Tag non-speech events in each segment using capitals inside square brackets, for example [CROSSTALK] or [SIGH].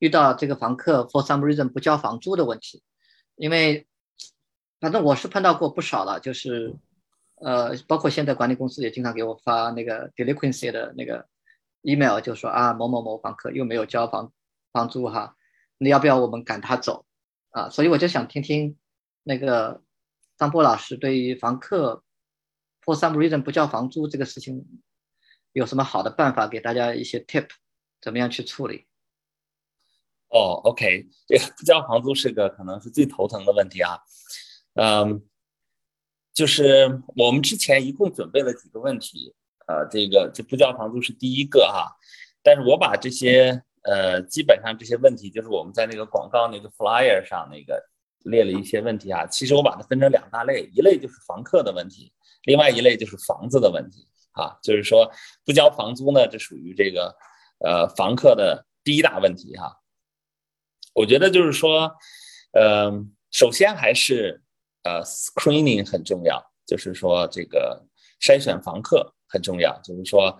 遇到这个房客 for some reason 不交房租的问题，因为反正我是碰到过不少了，就是呃，包括现在管理公司也经常给我发那个 delinquency 的那个 email，就说啊某某某房客又没有交房房租哈，你要不要我们赶他走啊？所以我就想听听那个张波老师对于房客 for some reason 不交房租这个事情有什么好的办法，给大家一些 tip，怎么样去处理？哦，OK，这个不交房租是个可能是最头疼的问题啊。嗯，就是我们之前一共准备了几个问题，呃，这个这不交房租是第一个哈，但是我把这些呃基本上这些问题，就是我们在那个广告那个 flyer 上那个列了一些问题啊，其实我把它分成两大类，一类就是房客的问题，另外一类就是房子的问题啊，就是说不交房租呢，这属于这个呃房客的第一大问题哈。我觉得就是说，呃，首先还是呃，screening 很重要，就是说这个筛选房客很重要。就是说，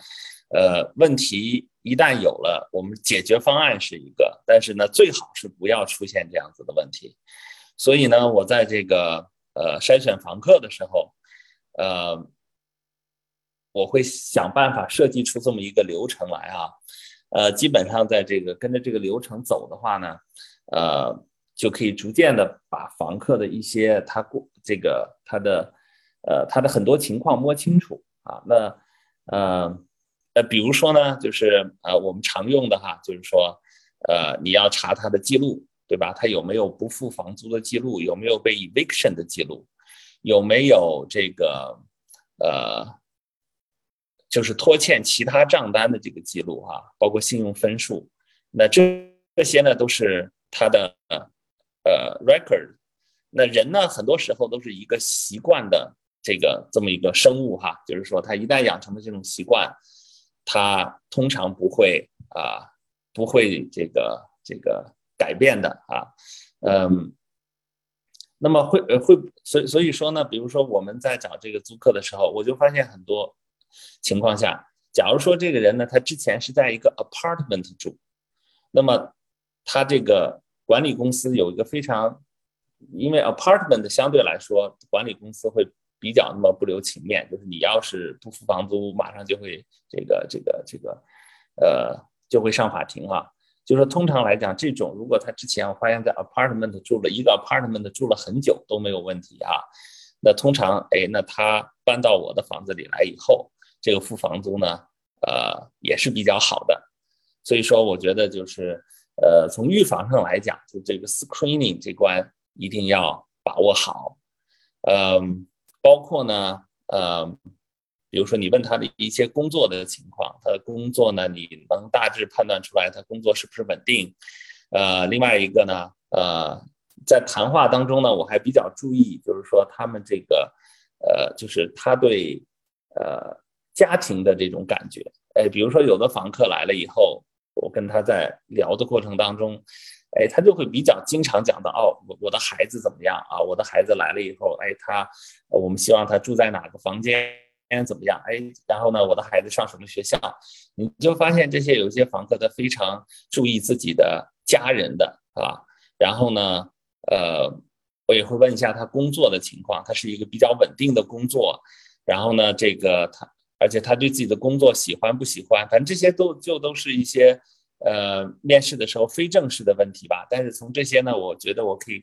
呃，问题一旦有了，我们解决方案是一个，但是呢，最好是不要出现这样子的问题。所以呢，我在这个呃筛选房客的时候，呃，我会想办法设计出这么一个流程来啊。呃，基本上在这个跟着这个流程走的话呢，呃，就可以逐渐的把房客的一些他过这个他的呃他的很多情况摸清楚啊。那呃呃，比如说呢，就是呃我们常用的哈，就是说呃你要查他的记录，对吧？他有没有不付房租的记录？有没有被 eviction 的记录？有没有这个呃？就是拖欠其他账单的这个记录哈，包括信用分数，那这这些呢都是他的呃 record。那人呢，很多时候都是一个习惯的这个这么一个生物哈，就是说他一旦养成了这种习惯，他通常不会啊不会这个这个改变的啊，嗯，那么会会所所以说呢，比如说我们在找这个租客的时候，我就发现很多。情况下，假如说这个人呢，他之前是在一个 apartment 住，那么他这个管理公司有一个非常，因为 apartment 相对来说，管理公司会比较那么不留情面，就是你要是不付房租，马上就会这个这个这个，呃，就会上法庭了。就是说，通常来讲，这种如果他之前我发现，在 apartment 住了一个 apartment 住了很久都没有问题啊，那通常哎，那他搬到我的房子里来以后。这个付房租呢，呃，也是比较好的，所以说我觉得就是，呃，从预防上来讲，就这个 screening 这关一定要把握好，嗯，包括呢，呃，比如说你问他的一些工作的情况，他的工作呢，你能大致判断出来他工作是不是稳定，呃，另外一个呢，呃，在谈话当中呢，我还比较注意，就是说他们这个，呃，就是他对，呃。家庭的这种感觉，哎，比如说有的房客来了以后，我跟他在聊的过程当中，哎，他就会比较经常讲到，哦，我我的孩子怎么样啊？我的孩子来了以后，哎，他，我们希望他住在哪个房间，怎么样？哎，然后呢，我的孩子上什么学校？你就发现这些有些房客他非常注意自己的家人的啊，然后呢，呃，我也会问一下他工作的情况，他是一个比较稳定的工作，然后呢，这个他。而且他对自己的工作喜欢不喜欢，反正这些都就都是一些，呃，面试的时候非正式的问题吧。但是从这些呢，我觉得我可以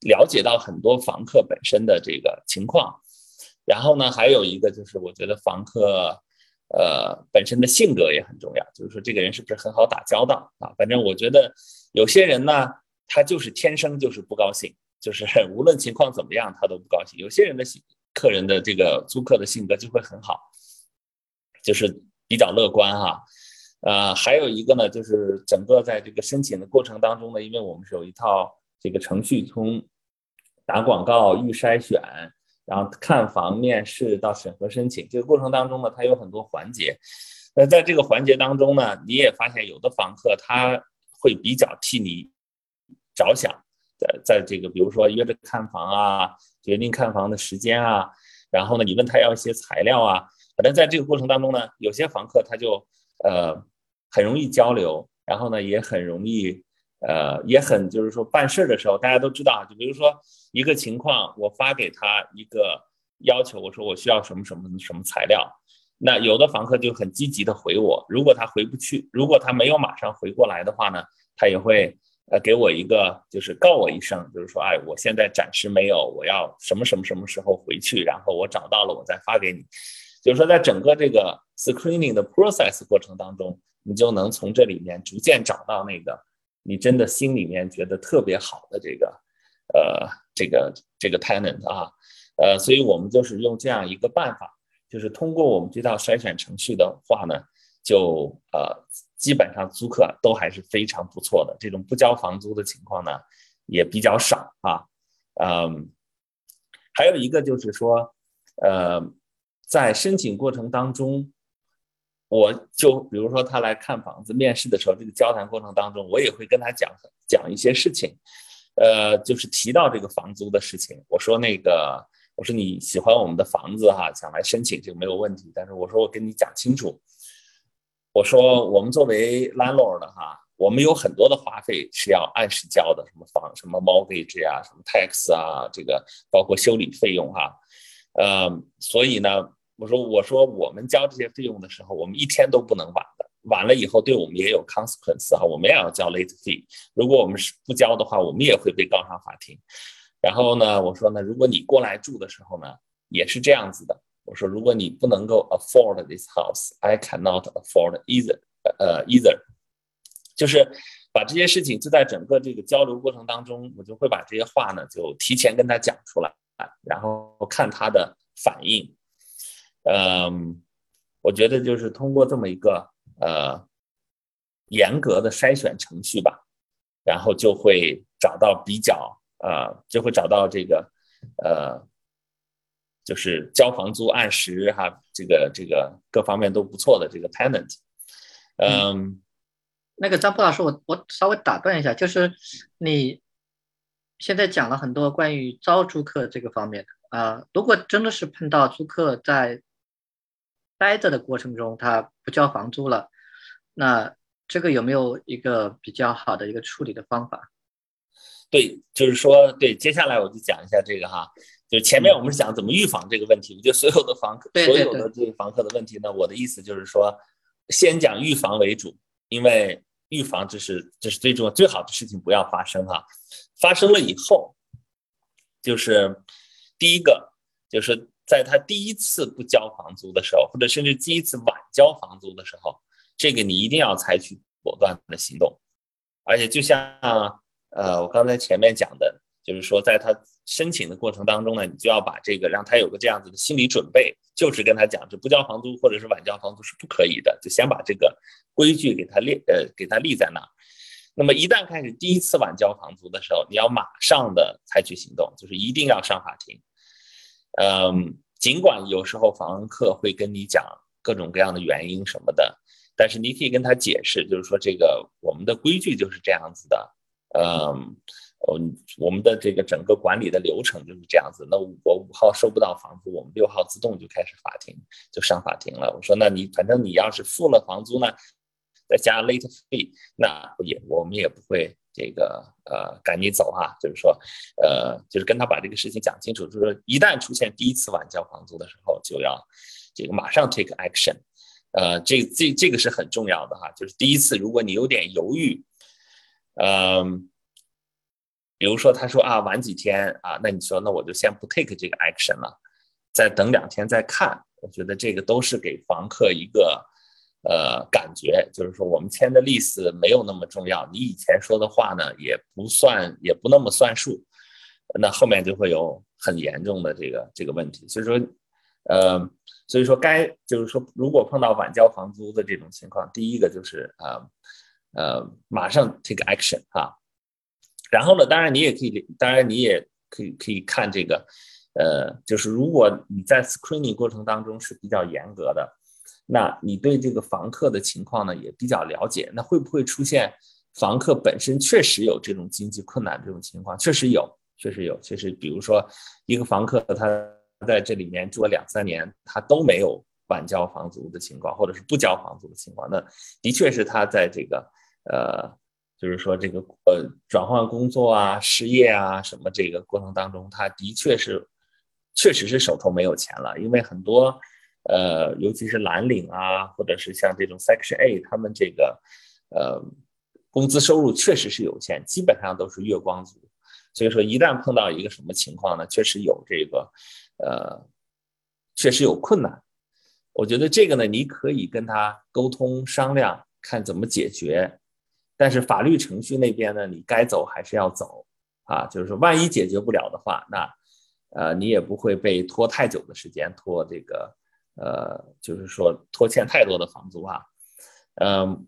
了解到很多房客本身的这个情况。然后呢，还有一个就是，我觉得房客，呃，本身的性格也很重要，就是说这个人是不是很好打交道啊？反正我觉得有些人呢，他就是天生就是不高兴，就是 [LAUGHS] 无论情况怎么样他都不高兴。有些人的性客人的这个租客的性格就会很好。就是比较乐观哈，呃，还有一个呢，就是整个在这个申请的过程当中呢，因为我们是有一套这个程序，从打广告、预筛选，然后看房、面试到审核申请，这个过程当中呢，它有很多环节。那在这个环节当中呢，你也发现有的房客他会比较替你着想，在在这个比如说约着看房啊，决定看房的时间啊，然后呢，你问他要一些材料啊。可能在这个过程当中呢，有些房客他就呃很容易交流，然后呢也很容易呃，也很就是说办事的时候，大家都知道，就比如说一个情况，我发给他一个要求，我说我需要什么什么什么材料，那有的房客就很积极的回我，如果他回不去，如果他没有马上回过来的话呢，他也会呃给我一个就是告我一声，就是说，哎，我现在暂时没有，我要什么什么什么时候回去，然后我找到了我再发给你。就是说，在整个这个 screening 的 process 过程当中，你就能从这里面逐渐找到那个你真的心里面觉得特别好的这个，呃，这个这个 tenant 啊，呃，所以我们就是用这样一个办法，就是通过我们这套筛选程序的话呢，就呃，基本上租客都还是非常不错的，这种不交房租的情况呢也比较少啊，嗯，还有一个就是说，呃。在申请过程当中，我就比如说他来看房子面试的时候，这个交谈过程当中，我也会跟他讲讲一些事情，呃，就是提到这个房租的事情。我说那个，我说你喜欢我们的房子哈，想来申请这个没有问题。但是我说我跟你讲清楚，我说我们作为 landlord 哈，我们有很多的花费是要按时交的，什么房什么 mortgage 啊，什么 tax 啊，这个包括修理费用哈，呃，所以呢。我说，我说，我们交这些费用的时候，我们一天都不能晚的，晚了以后对我们也有 consequence 哈，我们也要交 late fee。如果我们是不交的话，我们也会被告上法庭。然后呢，我说呢，如果你过来住的时候呢，也是这样子的。我说，如果你不能够 afford this house，I cannot afford either，呃，either，就是把这些事情就在整个这个交流过程当中，我就会把这些话呢就提前跟他讲出来，然后看他的反应。嗯，我觉得就是通过这么一个呃严格的筛选程序吧，然后就会找到比较呃，就会找到这个呃，就是交房租按时哈，这个这个各方面都不错的这个 tenant。嗯，那个张波老师，我我稍微打断一下，就是你现在讲了很多关于招租客这个方面的啊，如果真的是碰到租客在待着的过程中，他不交房租了，那这个有没有一个比较好的一个处理的方法？对，就是说，对，接下来我就讲一下这个哈，就是前面我们是讲怎么预防这个问题，我觉得所有的房客，所有的这个房客的问题呢，我的意思就是说，先讲预防为主，因为预防这是这是最重要最好的事情，不要发生哈，发生了以后，就是第一个就是。在他第一次不交房租的时候，或者甚至第一次晚交房租的时候，这个你一定要采取果断的行动。而且就像呃我刚才前面讲的，就是说在他申请的过程当中呢，你就要把这个让他有个这样子的心理准备，就是跟他讲，就不交房租或者是晚交房租是不可以的，就先把这个规矩给他列呃给他立在那儿。那么一旦开始第一次晚交房租的时候，你要马上的采取行动，就是一定要上法庭。嗯，尽管有时候房客会跟你讲各种各样的原因什么的，但是你可以跟他解释，就是说这个我们的规矩就是这样子的。嗯，嗯，我们的这个整个管理的流程就是这样子。那我五号收不到房租，我们六号自动就开始法庭，就上法庭了。我说，那你反正你要是付了房租呢，再加 late fee，那也我们也不会。这个呃，赶紧走哈，就是说，呃，就是跟他把这个事情讲清楚，就是说，一旦出现第一次晚交房租的时候，就要这个马上 take action，呃，这这这个是很重要的哈，就是第一次如果你有点犹豫，嗯，比如说他说啊晚几天啊，那你说那我就先不 take 这个 action 了，再等两天再看，我觉得这个都是给房客一个。呃，感觉就是说，我们签的 lease 没有那么重要，你以前说的话呢，也不算，也不那么算数，那后面就会有很严重的这个这个问题。所以说，呃，所以说该就是说，如果碰到晚交房租的这种情况，第一个就是呃呃，马上 take action 啊。然后呢，当然你也可以，当然你也可以可以看这个，呃，就是如果你在 screening 过程当中是比较严格的。那你对这个房客的情况呢也比较了解，那会不会出现房客本身确实有这种经济困难这种情况？确实有，确实有，确实，比如说一个房客他在这里面住了两三年，他都没有晚交房租的情况，或者是不交房租的情况，那的确是他在这个呃就是说这个呃转换工作啊、失业啊什么这个过程当中，他的确是确实是手头没有钱了，因为很多呃尤其是蓝领啊，或者是像这种 Section A，他们这个呃工资收入确实是有限，基本上都是月光族。所以说，一旦碰到一个什么情况呢，确实有这个，呃，确实有困难。我觉得这个呢，你可以跟他沟通商量，看怎么解决。但是法律程序那边呢，你该走还是要走啊。就是说，万一解决不了的话，那呃，你也不会被拖太久的时间，拖这个呃，就是说拖欠太多的房租啊。嗯，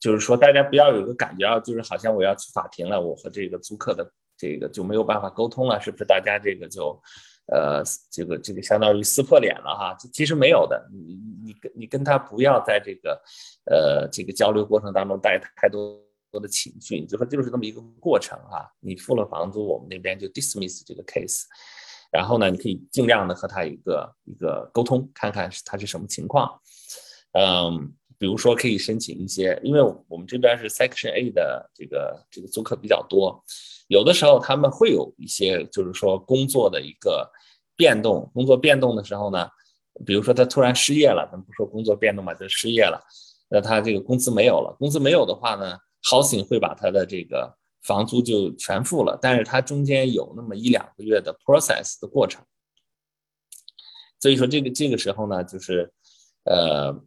就是说大家不要有个感觉啊，就是好像我要去法庭了，我和这个租客的。这个就没有办法沟通了，是不是？大家这个就，呃，这个这个相当于撕破脸了哈。其实没有的，你你跟你跟他不要在这个，呃，这个交流过程当中带太多多的情绪，就说就是这么一个过程哈。你付了房租，我们那边就 dismiss 这个 case，然后呢，你可以尽量的和他一个一个沟通，看看他是什么情况，嗯。比如说，可以申请一些，因为我们这边是 Section A 的这个这个租客比较多，有的时候他们会有一些，就是说工作的一个变动。工作变动的时候呢，比如说他突然失业了，咱们不说工作变动嘛，就失业了，那他这个工资没有了。工资没有的话呢，Housing 会把他的这个房租就全付了，但是他中间有那么一两个月的 process 的过程。所以说这个这个时候呢，就是呃。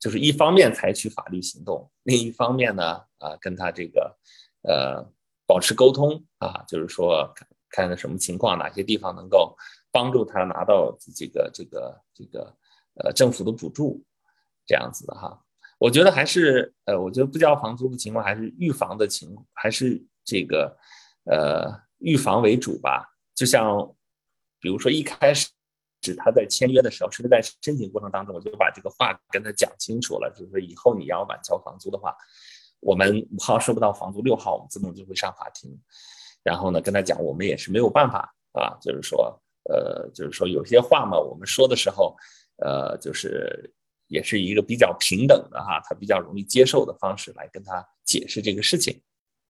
就是一方面采取法律行动，另一方面呢，啊，跟他这个，呃，保持沟通啊，就是说看看什么情况，哪些地方能够帮助他拿到这个这个这个呃政府的补助，这样子的哈。我觉得还是呃，我觉得不交房租的情况还是预防的情，还是这个呃预防为主吧。就像比如说一开始。指他在签约的时候，是不是在申请过程当中，我就把这个话跟他讲清楚了，就是说以后你要晚交房租的话，我们五号收不到房租，六号我们自动就会上法庭。然后呢，跟他讲，我们也是没有办法啊，就是说，呃，就是说有些话嘛，我们说的时候，呃，就是也是一个比较平等的哈，他比较容易接受的方式来跟他解释这个事情。